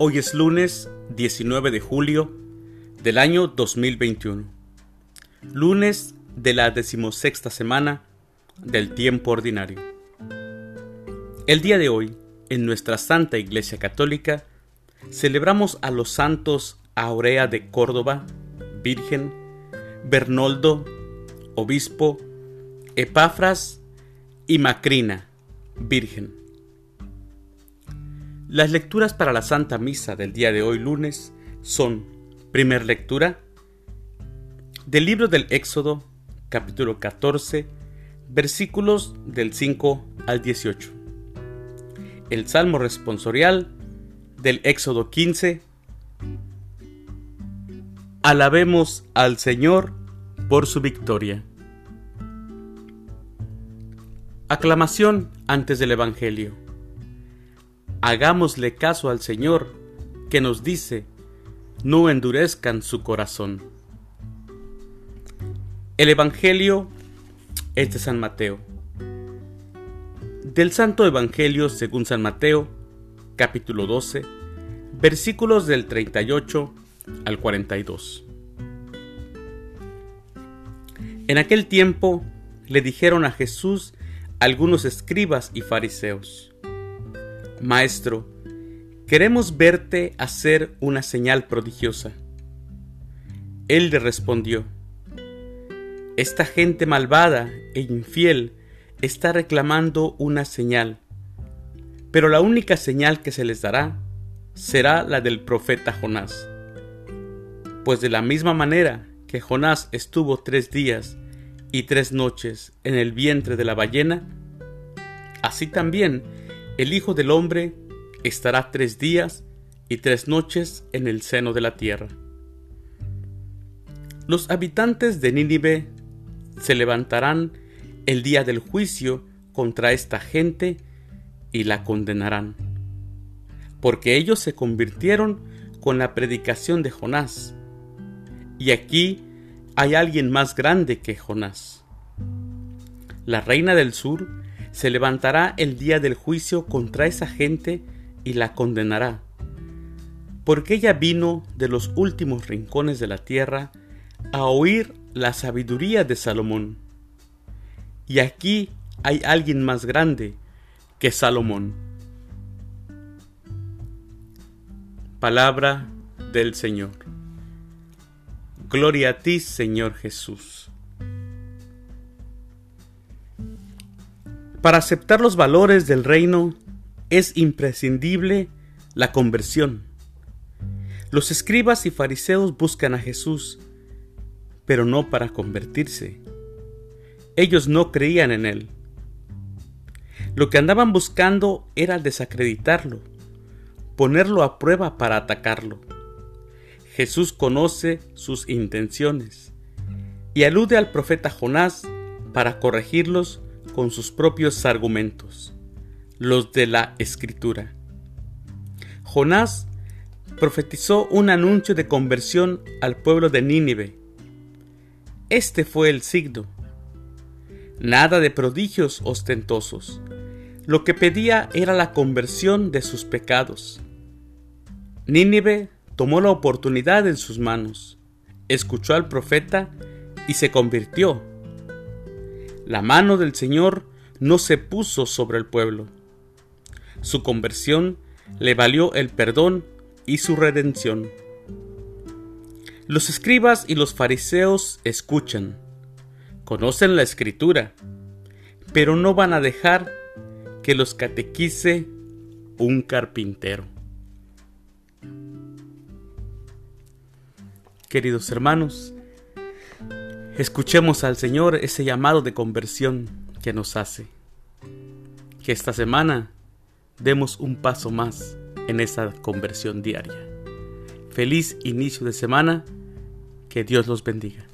Hoy es lunes 19 de julio del año 2021. Lunes de la decimosexta semana del tiempo ordinario. El día de hoy, en nuestra Santa Iglesia Católica, celebramos a los santos Aurea de Córdoba, Virgen, Bernoldo, Obispo, Epafras y Macrina, Virgen. Las lecturas para la Santa Misa del día de hoy lunes son, primer lectura, del libro del Éxodo, capítulo 14, versículos del 5 al 18. El Salmo responsorial del Éxodo 15. Alabemos al Señor por su victoria. Aclamación antes del Evangelio hagámosle caso al Señor, que nos dice, no endurezcan su corazón. El Evangelio es de San Mateo. Del Santo Evangelio según San Mateo, capítulo 12, versículos del 38 al 42. En aquel tiempo le dijeron a Jesús algunos escribas y fariseos, Maestro, queremos verte hacer una señal prodigiosa. Él le respondió, Esta gente malvada e infiel está reclamando una señal, pero la única señal que se les dará será la del profeta Jonás. Pues de la misma manera que Jonás estuvo tres días y tres noches en el vientre de la ballena, así también el Hijo del Hombre estará tres días y tres noches en el seno de la tierra. Los habitantes de Nínive se levantarán el día del juicio contra esta gente y la condenarán, porque ellos se convirtieron con la predicación de Jonás. Y aquí hay alguien más grande que Jonás. La reina del sur se levantará el día del juicio contra esa gente y la condenará, porque ella vino de los últimos rincones de la tierra a oír la sabiduría de Salomón. Y aquí hay alguien más grande que Salomón. Palabra del Señor. Gloria a ti, Señor Jesús. Para aceptar los valores del reino es imprescindible la conversión. Los escribas y fariseos buscan a Jesús, pero no para convertirse. Ellos no creían en Él. Lo que andaban buscando era desacreditarlo, ponerlo a prueba para atacarlo. Jesús conoce sus intenciones y alude al profeta Jonás para corregirlos con sus propios argumentos, los de la escritura. Jonás profetizó un anuncio de conversión al pueblo de Nínive. Este fue el signo. Nada de prodigios ostentosos. Lo que pedía era la conversión de sus pecados. Nínive tomó la oportunidad en sus manos, escuchó al profeta y se convirtió la mano del Señor no se puso sobre el pueblo. Su conversión le valió el perdón y su redención. Los escribas y los fariseos escuchan, conocen la escritura, pero no van a dejar que los catequice un carpintero. Queridos hermanos, Escuchemos al Señor ese llamado de conversión que nos hace. Que esta semana demos un paso más en esa conversión diaria. Feliz inicio de semana. Que Dios los bendiga.